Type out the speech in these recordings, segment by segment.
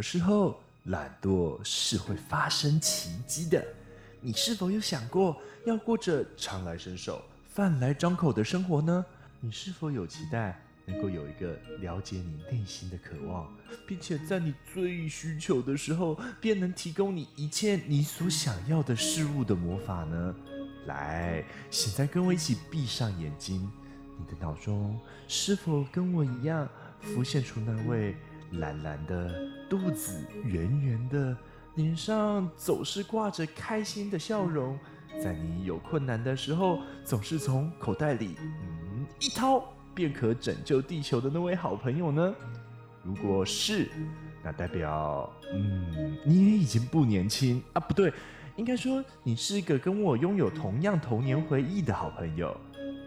的时候，懒惰是会发生奇迹的。你是否有想过要过着常来伸手、饭来张口的生活呢？你是否有期待能够有一个了解你内心的渴望，并且在你最需求的时候便能提供你一切你所想要的事物的魔法呢？来，现在跟我一起闭上眼睛，你的脑中是否跟我一样浮现出那位蓝蓝的肚子、圆圆的脸上总是挂着开心的笑容，在你有困难的时候总是从口袋里嗯一掏便可拯救地球的那位好朋友呢？如果是，那代表嗯你也已经不年轻啊，不对。应该说，你是一个跟我拥有同样童年回忆的好朋友，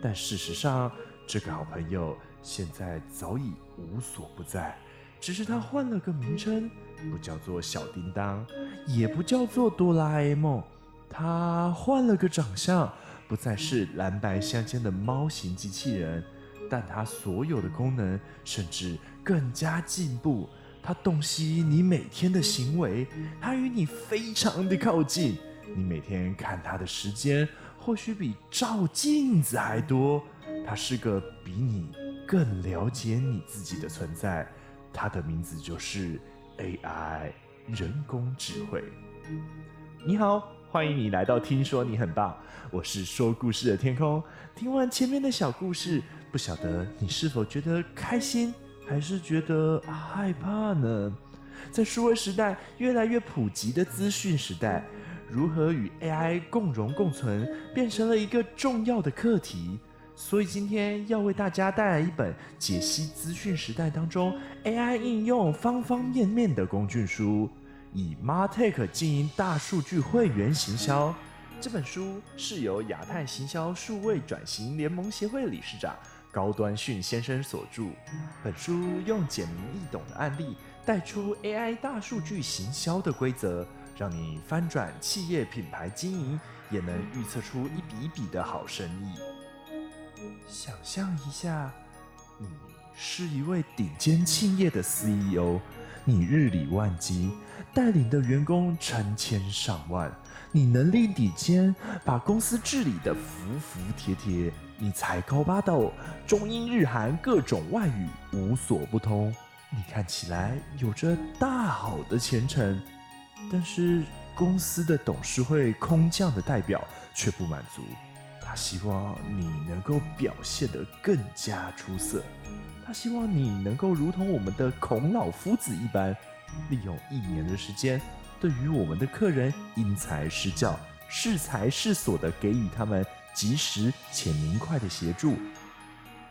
但事实上，这个好朋友现在早已无所不在，只是他换了个名称，不叫做小叮当，也不叫做哆啦 A 梦，他换了个长相，不再是蓝白相间的猫型机器人，但它所有的功能甚至更加进步。它洞悉你每天的行为，它与你非常的靠近。你每天看它的时间，或许比照镜子还多。它是个比你更了解你自己的存在。它的名字就是 AI 人工智慧。你好，欢迎你来到听说你很棒，我是说故事的天空。听完前面的小故事，不晓得你是否觉得开心？还是觉得害怕呢？在数位时代越来越普及的资讯时代，如何与 AI 共荣共存，变成了一个重要的课题。所以今天要为大家带来一本解析资讯时代当中 AI 应用方方面面的工具书，以 Martech 经营大数据会员行销。这本书是由亚太行销数位转型联盟协会理事长。高端训先生所著，本书用简明易懂的案例带出 AI 大数据行销的规则，让你翻转企业品牌经营，也能预测出一笔一笔的好生意。想象一下，你是一位顶尖企业的 CEO，你日理万机，带领的员工成千上万，你能力顶尖，把公司治理得服服帖帖。你才高八斗，中英日韩各种外语无所不通。你看起来有着大好的前程，但是公司的董事会空降的代表却不满足，他希望你能够表现得更加出色。他希望你能够如同我们的孔老夫子一般，利用一年的时间，对于我们的客人因材施教，适才适所的给予他们。及时且明快的协助，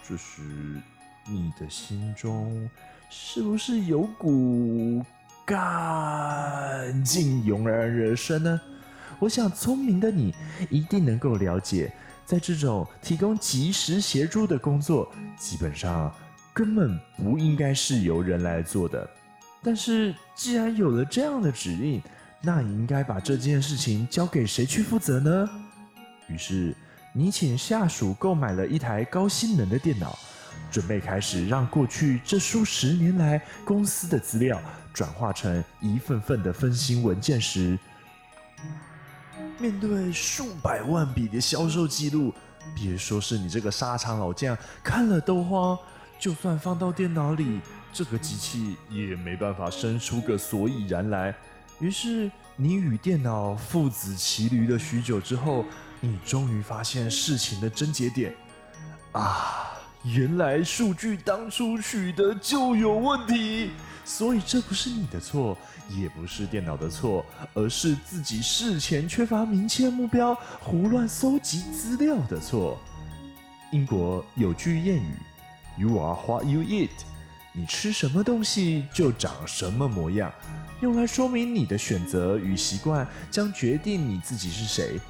这时你的心中是不是有股干劲油然而生呢？我想聪明的你一定能够了解，在这种提供及时协助的工作，基本上根本不应该是由人来做的。但是既然有了这样的指令，那你应该把这件事情交给谁去负责呢？于是。你请下属购买了一台高性能的电脑，准备开始让过去这数十年来公司的资料转化成一份份的分心文件时，面对数百万笔的销售记录，别说是你这个沙场老将看了都慌，就算放到电脑里，这个机器也没办法生出个所以然来。于是，你与电脑父子骑驴了许久之后。你终于发现事情的症结点啊！原来数据当初取得就有问题，所以这不是你的错，也不是电脑的错，而是自己事前缺乏明确目标，胡乱搜集资料的错。英国有句谚语：“You are what you eat”，你吃什么东西就长什么模样，用来说明你的选择与习惯将决定你自己是谁。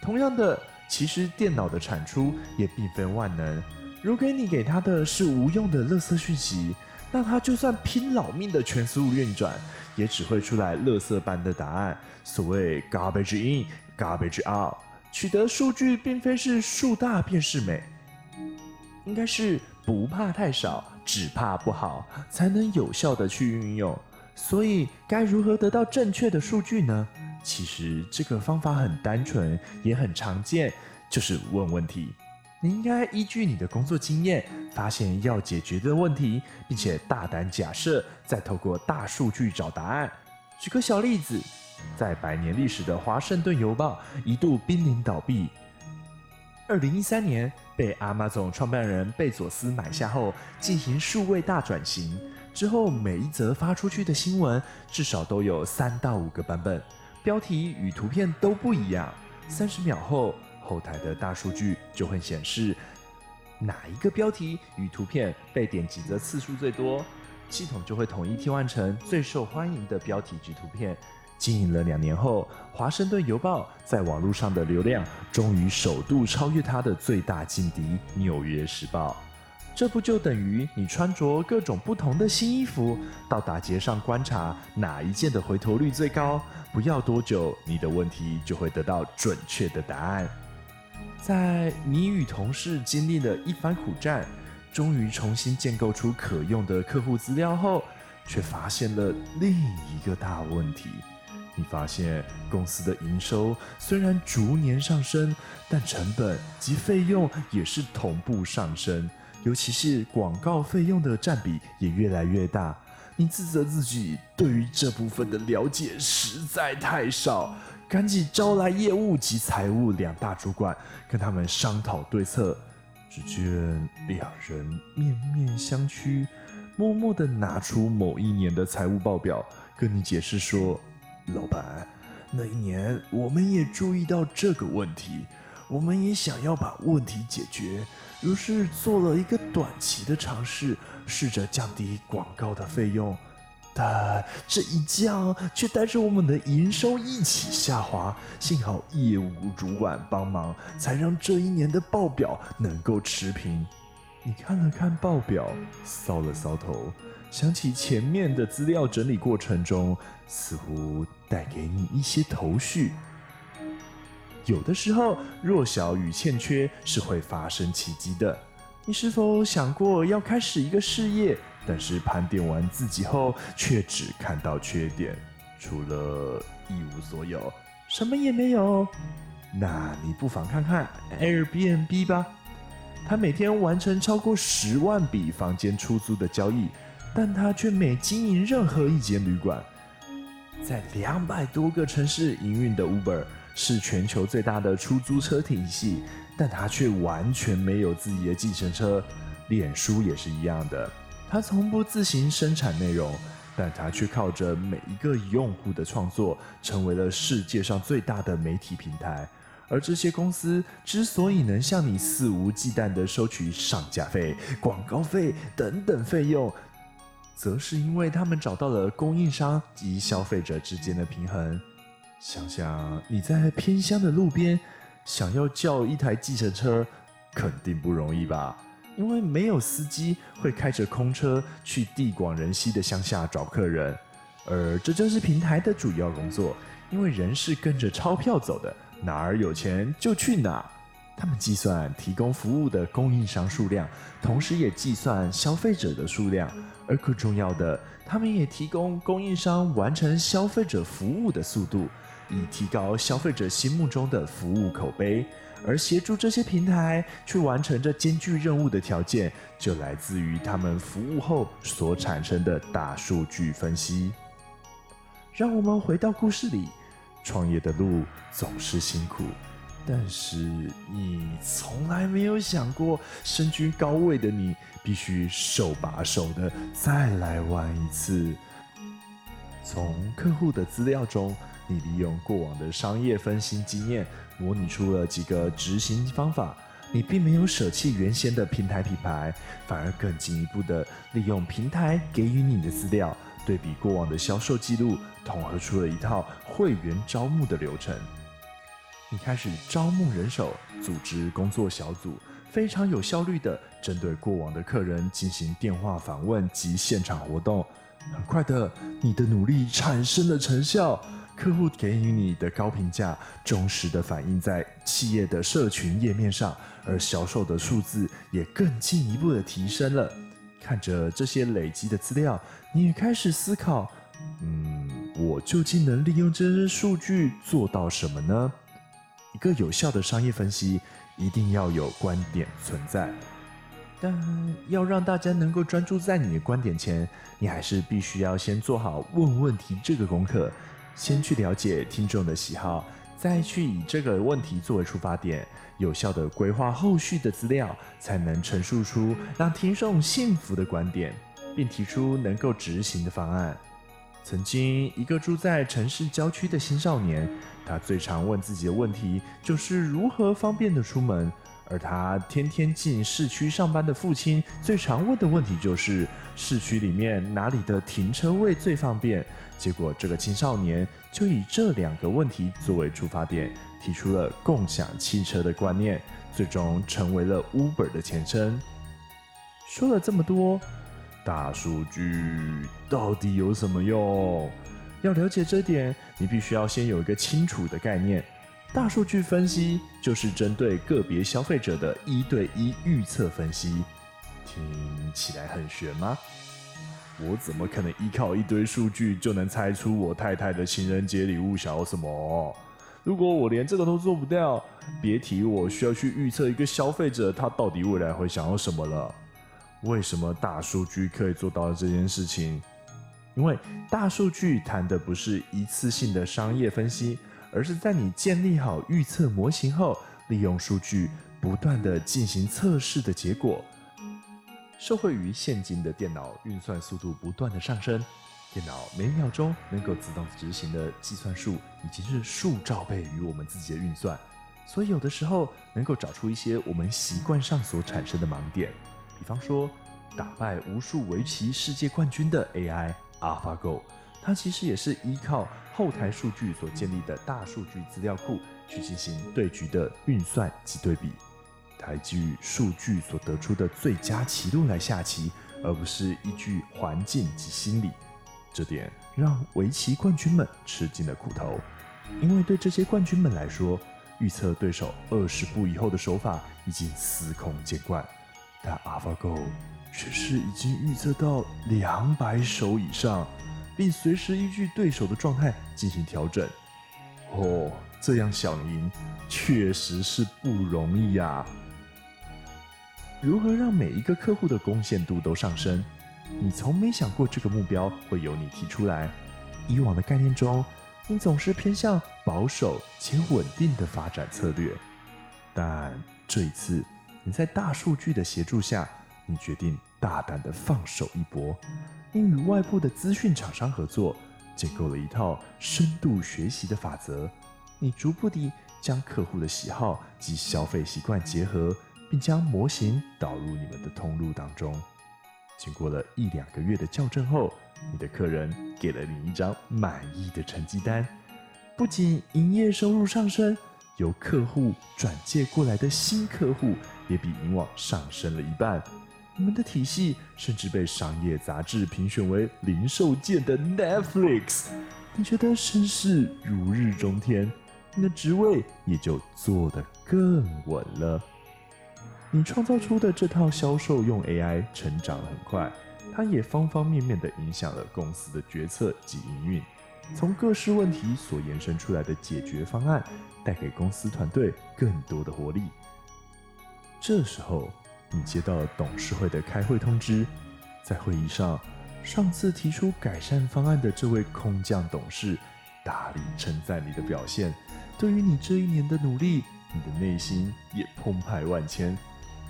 同样的，其实电脑的产出也并非万能。如果你给它的是无用的垃圾讯息，那它就算拼老命的全速运转，也只会出来垃圾般的答案。所谓 garbage in, garbage out，取得数据并非是数大便是美，应该是不怕太少，只怕不好，才能有效的去运用。所以该如何得到正确的数据呢？其实这个方法很单纯，也很常见，就是问问题。你应该依据你的工作经验，发现要解决的问题，并且大胆假设，再透过大数据找答案。举个小例子，在百年历史的《华盛顿邮报》一度濒临倒闭。二零一三年被 Amazon 创办人贝佐斯买下后，进行数位大转型之后，每一则发出去的新闻至少都有三到五个版本，标题与图片都不一样。三十秒后，后台的大数据就会显示哪一个标题与图片被点击的次数最多，系统就会统一替换成最受欢迎的标题及图片。经营了两年后，《华盛顿邮报》在网络上的流量终于首度超越它的最大劲敌《纽约时报》。这不就等于你穿着各种不同的新衣服，到大街上观察哪一件的回头率最高？不要多久，你的问题就会得到准确的答案。在你与同事经历了一番苦战，终于重新建构出可用的客户资料后，却发现了另一个大问题。你发现公司的营收虽然逐年上升，但成本及费用也是同步上升，尤其是广告费用的占比也越来越大。你自责自己对于这部分的了解实在太少，赶紧招来业务及财务两大主管，跟他们商讨对策。只见两人面面相觑，默默地拿出某一年的财务报表，跟你解释说。老板，那一年我们也注意到这个问题，我们也想要把问题解决，于是做了一个短期的尝试，试着降低广告的费用，但这一降却带着我们的营收一起下滑。幸好业务主管帮忙，才让这一年的报表能够持平。你看了看报表，搔了搔头。想起前面的资料整理过程中，似乎带给你一些头绪。有的时候，弱小与欠缺是会发生奇迹的。你是否想过要开始一个事业，但是盘点完自己后，却只看到缺点，除了一无所有，什么也没有？那你不妨看看 Airbnb 吧，他每天完成超过十万笔房间出租的交易。但他却没经营任何一间旅馆，在两百多个城市营运的 Uber 是全球最大的出租车体系，但他却完全没有自己的计程车。脸书也是一样的，他从不自行生产内容，但他却靠着每一个用户的创作，成为了世界上最大的媒体平台。而这些公司之所以能向你肆无忌惮地收取上架费、广告费等等费用，则是因为他们找到了供应商及消费者之间的平衡。想想你在偏乡的路边，想要叫一台计程车，肯定不容易吧？因为没有司机会开着空车去地广人稀的乡下找客人，而这就是平台的主要工作。因为人是跟着钞票走的，哪儿有钱就去哪儿。他们计算提供服务的供应商数量，同时也计算消费者的数量。而更重要的，他们也提供供应商完成消费者服务的速度，以提高消费者心目中的服务口碑。而协助这些平台去完成这艰巨任务的条件，就来自于他们服务后所产生的大数据分析。让我们回到故事里，创业的路总是辛苦。但是你从来没有想过，身居高位的你必须手把手的再来玩一次。从客户的资料中，你利用过往的商业分析经验，模拟出了几个执行方法。你并没有舍弃原先的平台品牌，反而更进一步的利用平台给予你的资料，对比过往的销售记录，统合出了一套会员招募的流程。你开始招募人手，组织工作小组，非常有效率地针对过往的客人进行电话访问及现场活动。很快的，你的努力产生了成效，客户给予你的高评价，忠实的反映在企业的社群页面上，而销售的数字也更进一步的提升了。看着这些累积的资料，你也开始思考：嗯，我究竟能利用这些数据做到什么呢？一个有效的商业分析一定要有观点存在，但要让大家能够专注在你的观点前，你还是必须要先做好问问题这个功课，先去了解听众的喜好。再去以这个问题作为出发点，有效地规划后续的资料，才能陈述出让听众信服的观点，并提出能够执行的方案。曾经，一个住在城市郊区的青少年，他最常问自己的问题就是如何方便地出门。而他天天进市区上班的父亲，最常问的问题就是市区里面哪里的停车位最方便。结果，这个青少年就以这两个问题作为出发点，提出了共享汽车的观念，最终成为了 Uber 的前身。说了这么多，大数据到底有什么用？要了解这点，你必须要先有一个清楚的概念。大数据分析就是针对个别消费者的一对一预测分析，听起来很玄吗？我怎么可能依靠一堆数据就能猜出我太太的情人节礼物想要什么？如果我连这个都做不掉，别提我需要去预测一个消费者他到底未来会想要什么了。为什么大数据可以做到这件事情？因为大数据谈的不是一次性的商业分析。而是在你建立好预测模型后，利用数据不断地进行测试的结果。受惠于现今的电脑运算速度不断的上升，电脑每秒钟能够自动执行的计算数已经是数兆倍于我们自己的运算，所以有的时候能够找出一些我们习惯上所产生的盲点。比方说，打败无数围棋世界冠军的 AI AlphaGo。它其实也是依靠后台数据所建立的大数据资料库去进行对局的运算及对比，它基于数据所得出的最佳棋路来下棋，而不是依据环境及心理。这点让围棋冠军们吃尽了苦头，因为对这些冠军们来说，预测对手二十步以后的手法已经司空见惯，但 AlphaGo 却是已经预测到两百手以上。并随时依据对手的状态进行调整。哦，这样想赢确实是不容易呀。如何让每一个客户的贡献度都上升？你从没想过这个目标会由你提出来。以往的概念中，你总是偏向保守且稳定的发展策略。但这一次，你在大数据的协助下，你决定大胆的放手一搏。并与外部的资讯厂商合作，建构了一套深度学习的法则。你逐步地将客户的喜好及消费习惯结合，并将模型导入你们的通路当中。经过了一两个月的校正后，你的客人给了你一张满意的成绩单。不仅营业收入上升，由客户转介过来的新客户也比以往上升了一半。你们的体系甚至被商业杂志评选为零售界的 Netflix，你觉得身势如日中天，你的职位也就坐得更稳了。你创造出的这套销售用 AI 成长很快，它也方方面面地影响了公司的决策及营运。从各式问题所延伸出来的解决方案，带给公司团队更多的活力。这时候。你接到董事会的开会通知，在会议上，上次提出改善方案的这位空降董事大力称赞你的表现，对于你这一年的努力，你的内心也澎湃万千。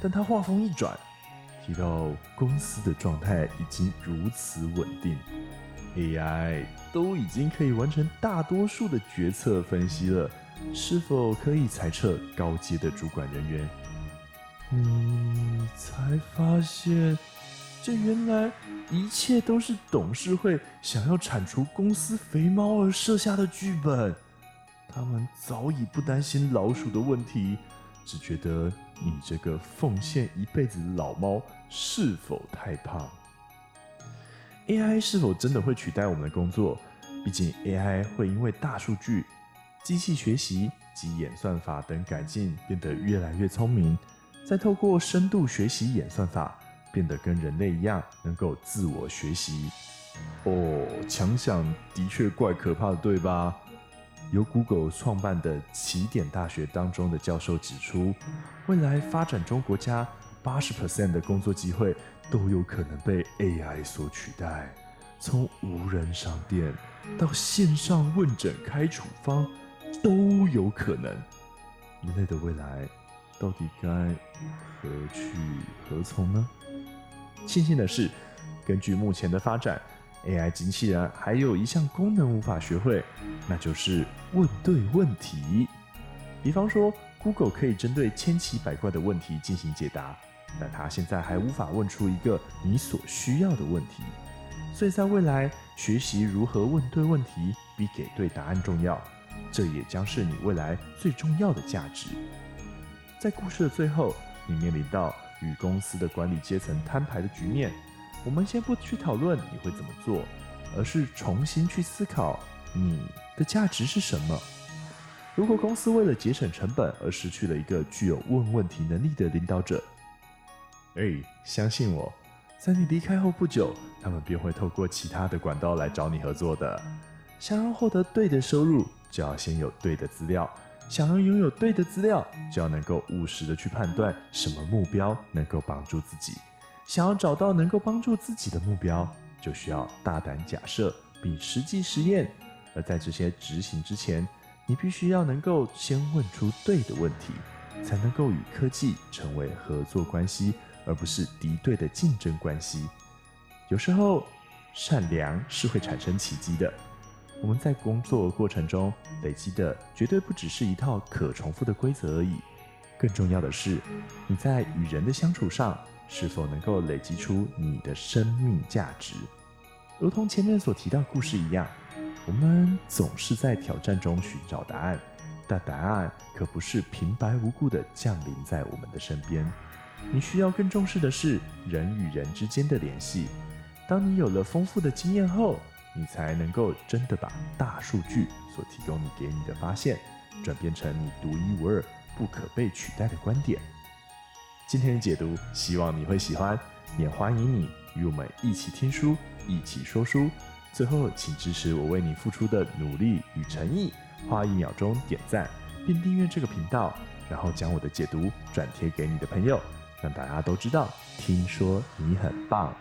但他话锋一转，提到公司的状态已经如此稳定，AI 都已经可以完成大多数的决策分析了，是否可以裁撤高阶的主管人员？你才发现，这原来一切都是董事会想要铲除公司肥猫而设下的剧本。他们早已不担心老鼠的问题，只觉得你这个奉献一辈子的老猫是否太胖。AI 是否真的会取代我们的工作？毕竟 AI 会因为大数据、机器学习及演算法等改进，变得越来越聪明。再透过深度学习演算法，变得跟人类一样，能够自我学习。哦，强想的确怪可怕的，对吧？由 Google 创办的起点大学当中的教授指出，未来发展中国家八十 percent 的工作机会都有可能被 AI 所取代，从无人商店到线上问诊开处方都有可能。人类的未来到底该何去何从呢？庆幸的是，根据目前的发展。AI 机器人还有一项功能无法学会，那就是问对问题。比方说，Google 可以针对千奇百怪的问题进行解答，但它现在还无法问出一个你所需要的问题。所以在未来，学习如何问对问题比给对答案重要，这也将是你未来最重要的价值。在故事的最后，你面临到与公司的管理阶层摊牌的局面。我们先不去讨论你会怎么做，而是重新去思考你的价值是什么。如果公司为了节省成本而失去了一个具有问问题能力的领导者，哎，相信我，在你离开后不久，他们便会透过其他的管道来找你合作的。想要获得对的收入，就要先有对的资料；想要拥有对的资料，就要能够务实的去判断什么目标能够帮助自己。想要找到能够帮助自己的目标，就需要大胆假设并实际实验。而在这些执行之前，你必须要能够先问出对的问题，才能够与科技成为合作关系，而不是敌对的竞争关系。有时候，善良是会产生奇迹的。我们在工作过程中累积的绝对不只是一套可重复的规则而已，更重要的是你在与人的相处上。是否能够累积出你的生命价值？如同前面所提到故事一样，我们总是在挑战中寻找答案，但答案可不是平白无故的降临在我们的身边。你需要更重视的是人与人之间的联系。当你有了丰富的经验后，你才能够真的把大数据所提供你给你的发现，转变成你独一无二、不可被取代的观点。今天的解读，希望你会喜欢，也欢迎你与我们一起听书，一起说书。最后，请支持我为你付出的努力与诚意，花一秒钟点赞并订阅这个频道，然后将我的解读转贴给你的朋友，让大家都知道，听说你很棒。